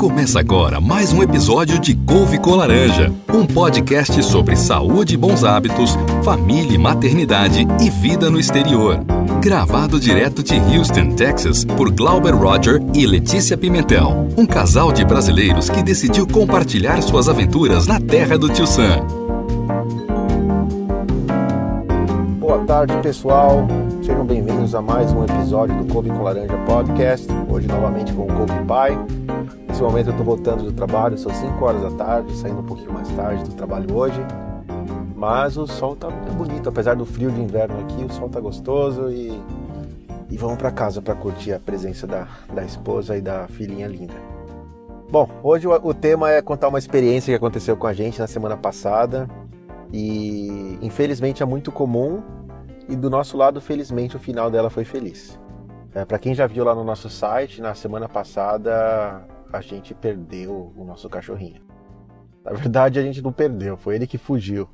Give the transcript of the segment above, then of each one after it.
Começa agora mais um episódio de Couve com Laranja, um podcast sobre saúde e bons hábitos, família e maternidade e vida no exterior. Gravado direto de Houston, Texas, por Glauber Roger e Letícia Pimentel, um casal de brasileiros que decidiu compartilhar suas aventuras na terra do Tio Sam. Boa tarde, pessoal. Sejam bem-vindos a mais um episódio do Couve com Laranja Podcast. Hoje, novamente, com o Couve Pai. Nesse momento, eu estou voltando do trabalho, são 5 horas da tarde, saindo um pouquinho mais tarde do trabalho hoje. Mas o sol tá muito bonito, apesar do frio de inverno aqui, o sol tá gostoso e, e vamos para casa para curtir a presença da, da esposa e da filhinha linda. Bom, hoje o, o tema é contar uma experiência que aconteceu com a gente na semana passada e infelizmente é muito comum e do nosso lado, felizmente, o final dela foi feliz. É, para quem já viu lá no nosso site, na semana passada a gente perdeu o nosso cachorrinho. Na verdade, a gente não perdeu, foi ele que fugiu.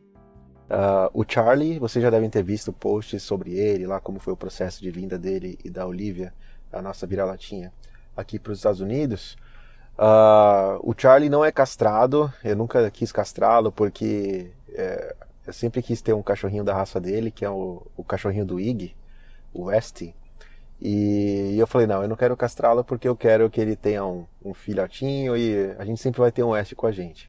Uh, o Charlie, vocês já devem ter visto posts sobre ele, lá como foi o processo de vinda dele e da Olivia, a nossa vira-latinha, aqui para os Estados Unidos. Uh, o Charlie não é castrado, eu nunca quis castrá-lo porque é, eu sempre quis ter um cachorrinho da raça dele, que é o, o cachorrinho do Ig, o Westy. E, e eu falei, não, eu não quero castrá-lo porque eu quero que ele tenha um, um filhotinho e a gente sempre vai ter um Westy com a gente.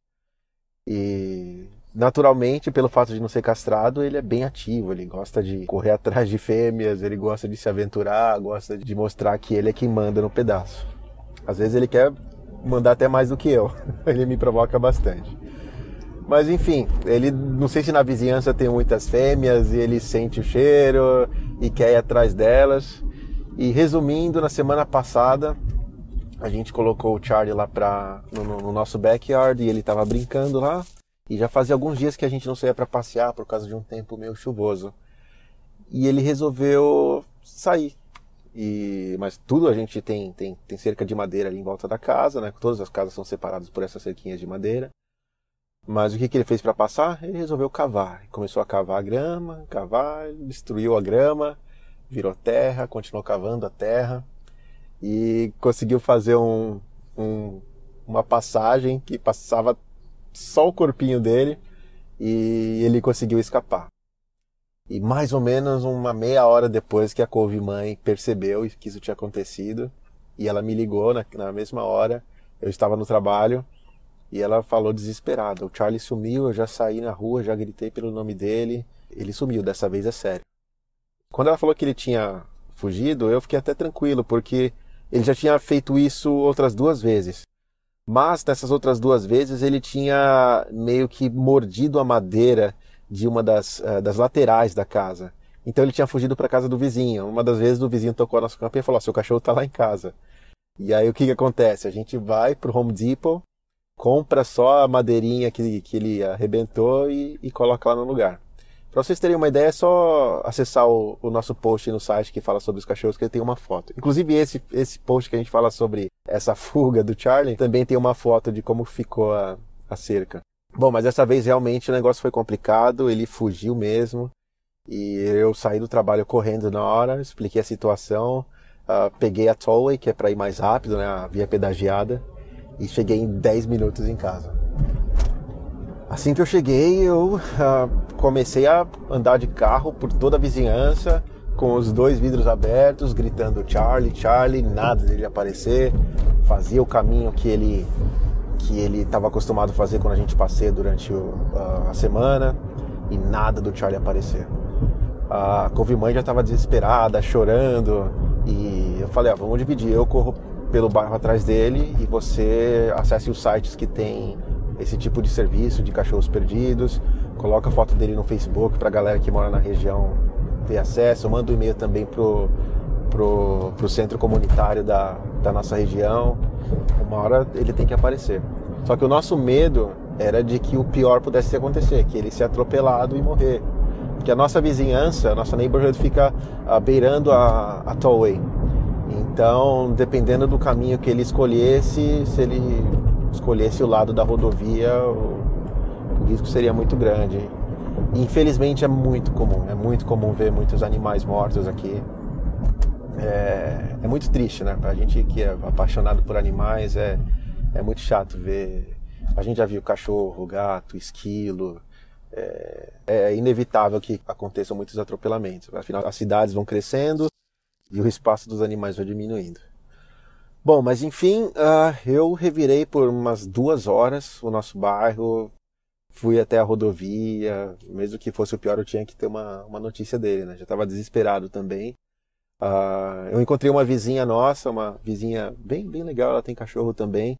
E naturalmente, pelo fato de não ser castrado, ele é bem ativo, ele gosta de correr atrás de fêmeas, ele gosta de se aventurar, gosta de mostrar que ele é quem manda no pedaço. Às vezes ele quer mandar até mais do que eu, ele me provoca bastante. Mas enfim, ele não sei se na vizinhança tem muitas fêmeas e ele sente o cheiro e quer ir atrás delas. E resumindo, na semana passada a gente colocou o Charlie lá pra, no, no nosso backyard e ele estava brincando lá. E já fazia alguns dias que a gente não saía para passear por causa de um tempo meio chuvoso. E ele resolveu sair. E, mas tudo a gente tem, tem, tem cerca de madeira ali em volta da casa, né? Todas as casas são separadas por essas cerquinhas de madeira. Mas o que, que ele fez para passar? Ele resolveu cavar. Começou a cavar a grama, cavar, destruiu a grama, virou terra, continuou cavando a terra e conseguiu fazer um, um, uma passagem que passava só o corpinho dele e ele conseguiu escapar. E mais ou menos uma meia hora depois que a couve-mãe percebeu que isso tinha acontecido, e ela me ligou na, na mesma hora, eu estava no trabalho, e ela falou desesperada: O Charlie sumiu, eu já saí na rua, já gritei pelo nome dele. Ele sumiu, dessa vez é sério. Quando ela falou que ele tinha fugido, eu fiquei até tranquilo, porque ele já tinha feito isso outras duas vezes. Mas nessas outras duas vezes ele tinha meio que mordido a madeira de uma das, uh, das laterais da casa. Então ele tinha fugido para a casa do vizinho. Uma das vezes o vizinho tocou a nossa campainha e falou: Seu cachorro está lá em casa. E aí o que, que acontece? A gente vai para o Home Depot compra só a madeirinha que, que ele arrebentou e, e coloca lá no lugar. Para vocês terem uma ideia, é só acessar o, o, nosso post no site que fala sobre os cachorros, que ele tem uma foto. Inclusive, esse, esse post que a gente fala sobre essa fuga do Charlie também tem uma foto de como ficou a, a cerca. Bom, mas dessa vez realmente o negócio foi complicado, ele fugiu mesmo. E eu saí do trabalho correndo na hora, expliquei a situação, uh, peguei a tollway, que é para ir mais rápido, né, a via pedagiada, e cheguei em 10 minutos em casa. Assim que eu cheguei, eu uh, comecei a andar de carro por toda a vizinhança, com os dois vidros abertos, gritando Charlie, Charlie, nada dele aparecer. Fazia o caminho que ele que ele estava acostumado a fazer quando a gente passeia durante o, uh, a semana e nada do Charlie aparecer. A couve-mãe já estava desesperada, chorando e eu falei, ah, vamos dividir, eu corro pelo bairro atrás dele e você acesse os sites que tem esse tipo de serviço de cachorros perdidos, coloca a foto dele no Facebook para a galera que mora na região ter acesso, manda um e-mail também pro, pro, pro centro comunitário da, da nossa região. Uma hora ele tem que aparecer. Só que o nosso medo era de que o pior pudesse acontecer, que ele ser atropelado e morrer. Porque a nossa vizinhança, a nossa neighborhood fica uh, beirando a, a tollway. Então, dependendo do caminho que ele escolhesse, se ele escolhesse o lado da rodovia, o, o risco seria muito grande. Infelizmente é muito comum, é muito comum ver muitos animais mortos aqui. É, é muito triste, né? Pra gente que é apaixonado por animais, é, é muito chato ver. A gente já viu cachorro, gato, esquilo. É, é inevitável que aconteçam muitos atropelamentos. Afinal, as cidades vão crescendo e o espaço dos animais vai diminuindo. Bom, mas enfim, uh, eu revirei por umas duas horas o nosso bairro, fui até a rodovia, mesmo que fosse o pior, eu tinha que ter uma, uma notícia dele, né? Já estava desesperado também. Uh, eu encontrei uma vizinha nossa, uma vizinha bem, bem legal, ela tem cachorro também.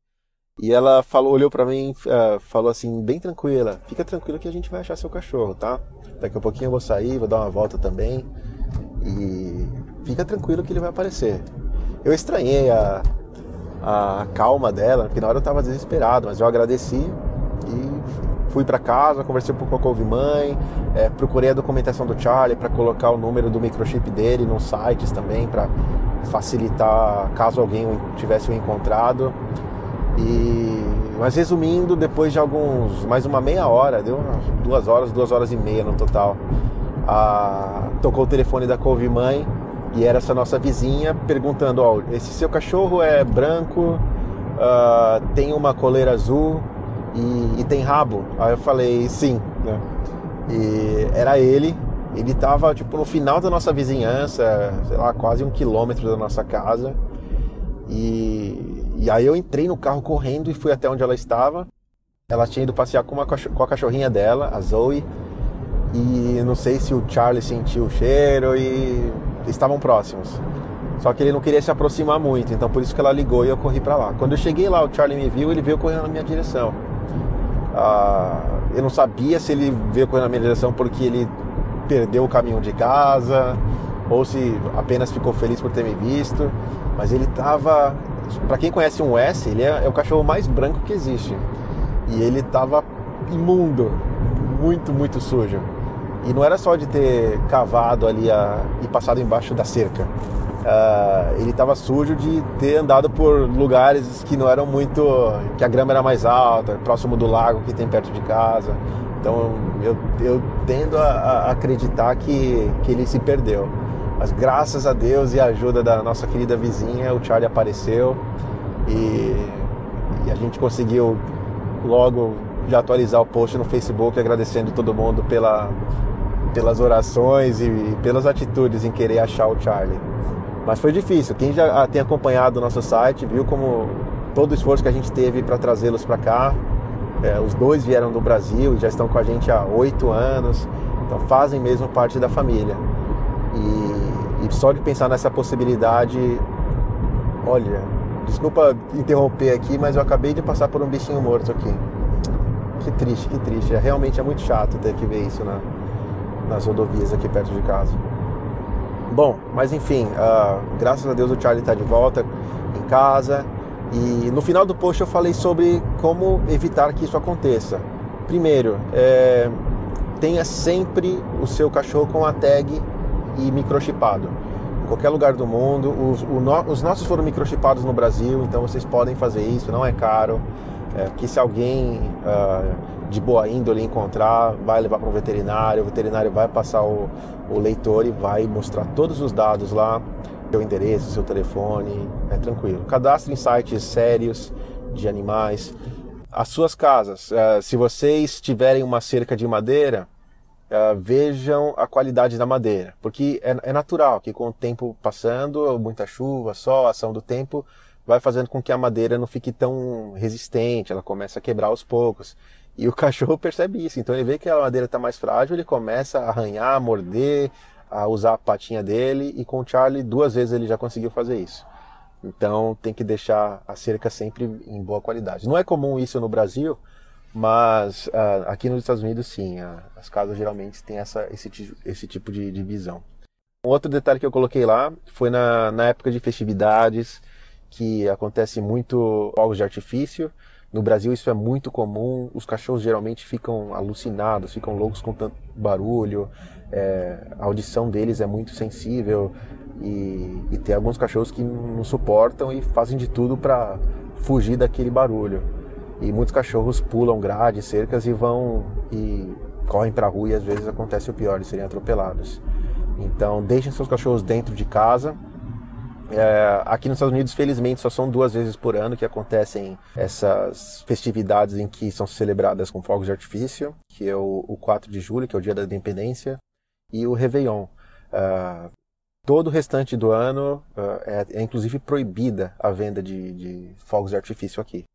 E ela falou, olhou para mim, uh, falou assim, bem tranquila, fica tranquila que a gente vai achar seu cachorro, tá? Daqui a pouquinho eu vou sair, vou dar uma volta também. E fica tranquilo que ele vai aparecer. Eu estranhei a, a calma dela, porque na hora eu estava desesperado, mas eu agradeci e fui para casa, conversei um pouco com a Mãe, é, procurei a documentação do Charlie para colocar o número do microchip dele nos sites também para facilitar caso alguém tivesse o encontrado. E mas resumindo, depois de alguns mais uma meia hora, deu duas horas, duas horas e meia no total, a, tocou o telefone da Couve Mãe e era essa nossa vizinha perguntando: Ó, esse seu cachorro é branco, uh, tem uma coleira azul e, e, tem rabo? Aí eu falei: Sim. Né? E era ele. Ele estava tipo no final da nossa vizinhança, sei lá, quase um quilômetro da nossa casa. E, e aí eu entrei no carro correndo e fui até onde ela estava. Ela tinha ido passear com, uma, com a cachorrinha dela, a Zoe. E não sei se o Charlie sentiu o cheiro e estavam próximos. Só que ele não queria se aproximar muito, então por isso que ela ligou e eu corri para lá. Quando eu cheguei lá, o Charlie me viu, ele veio correndo na minha direção. Ah, eu não sabia se ele veio correndo na minha direção porque ele perdeu o caminho de casa ou se apenas ficou feliz por ter me visto, mas ele estava, para quem conhece um S, ele é, é o cachorro mais branco que existe. E ele estava imundo, muito, muito sujo. E não era só de ter cavado ali a, e passado embaixo da cerca. Uh, ele estava sujo de ter andado por lugares que não eram muito. que a grama era mais alta, próximo do lago que tem perto de casa. Então eu, eu tendo a, a acreditar que, que ele se perdeu. Mas graças a Deus e a ajuda da nossa querida vizinha, o Charlie apareceu e, e a gente conseguiu logo já atualizar o post no Facebook agradecendo todo mundo pela, pelas orações e pelas atitudes em querer achar o Charlie. Mas foi difícil. Quem já tem acompanhado o nosso site viu como todo o esforço que a gente teve para trazê-los para cá. É, os dois vieram do Brasil e já estão com a gente há oito anos, então fazem mesmo parte da família. E, e só de pensar nessa possibilidade, olha, desculpa interromper aqui, mas eu acabei de passar por um bichinho morto aqui. Que triste, que triste. É, realmente é muito chato ter que ver isso na, nas rodovias aqui perto de casa. Bom, mas enfim, uh, graças a Deus o Charlie está de volta em casa. E no final do post eu falei sobre como evitar que isso aconteça. Primeiro, é, tenha sempre o seu cachorro com a tag e microchipado. Em qualquer lugar do mundo. Os, no, os nossos foram microchipados no Brasil, então vocês podem fazer isso, não é caro. É, que se alguém uh, de boa índole encontrar, vai levar para um veterinário, o veterinário vai passar o, o leitor e vai mostrar todos os dados lá, seu endereço, seu telefone, é tranquilo. Cadastre em sites sérios de animais. As suas casas, uh, se vocês tiverem uma cerca de madeira, uh, vejam a qualidade da madeira, porque é, é natural que com o tempo passando, muita chuva, sol, ação do tempo, vai fazendo com que a madeira não fique tão resistente, ela começa a quebrar aos poucos. E o cachorro percebe isso. Então ele vê que a madeira está mais frágil, ele começa a arranhar, a morder, a usar a patinha dele. E com o Charlie, duas vezes ele já conseguiu fazer isso. Então tem que deixar a cerca sempre em boa qualidade. Não é comum isso no Brasil, mas uh, aqui nos Estados Unidos sim. Uh, as casas geralmente têm essa, esse, esse tipo de, de visão. Um outro detalhe que eu coloquei lá foi na, na época de festividades, que acontece muito fogos de artifício. No Brasil isso é muito comum, os cachorros geralmente ficam alucinados, ficam loucos com tanto barulho, é, a audição deles é muito sensível e, e tem alguns cachorros que não suportam e fazem de tudo para fugir daquele barulho. E muitos cachorros pulam grades, cercas e vão e correm para a rua e às vezes acontece o pior, de serem atropelados. Então deixem seus cachorros dentro de casa, É, aqui nos Estados Unidos, felizmente, só são duas vezes por ano que acontecem essas festividades em que são celebradas com fogos de artifício, que é o, o 4 de julho, que é o dia da independência, e o Réveillon. Uh, todo o restante do ano uh, é, é, inclusive proibida a venda de, de fogos de artifício aqui.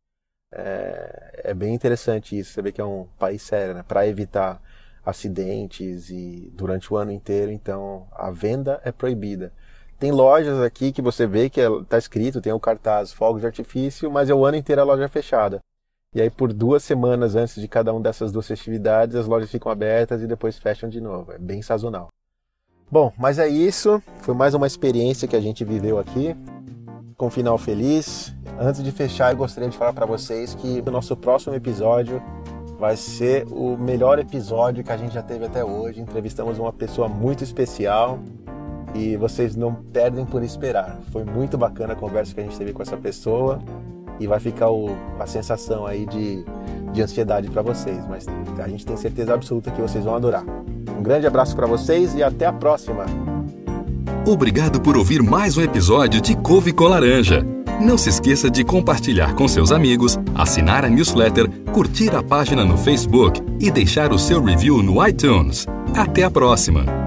É, é, bem interessante isso, você vê que é um país sério, né? Para evitar acidentes e durante o ano inteiro, então a venda é proibida. Tem lojas aqui que você vê que está é, escrito, tem o cartaz fogos de artifício, mas é o ano inteiro a loja fechada. E aí por duas semanas antes de cada uma dessas duas festividades, as lojas ficam abertas e depois fecham de novo. É bem sazonal. Bom, mas é isso. Foi mais uma experiência que a gente viveu aqui, com um final feliz. Antes de fechar, eu gostaria de falar para vocês que o nosso próximo episódio vai ser o melhor episódio que a gente já teve até hoje. Entrevistamos uma pessoa muito especial e vocês não perdem por esperar. Foi muito bacana a conversa que a gente teve com essa pessoa e vai ficar o, a sensação aí de, de ansiedade para vocês, mas a gente tem certeza absoluta que vocês vão adorar. Um grande abraço para vocês e até a próxima. Obrigado por ouvir mais um episódio de Couve com Laranja. Não se esqueça de compartilhar com seus amigos, assinar a newsletter, curtir a página no Facebook e deixar o seu review no iTunes. Até a próxima!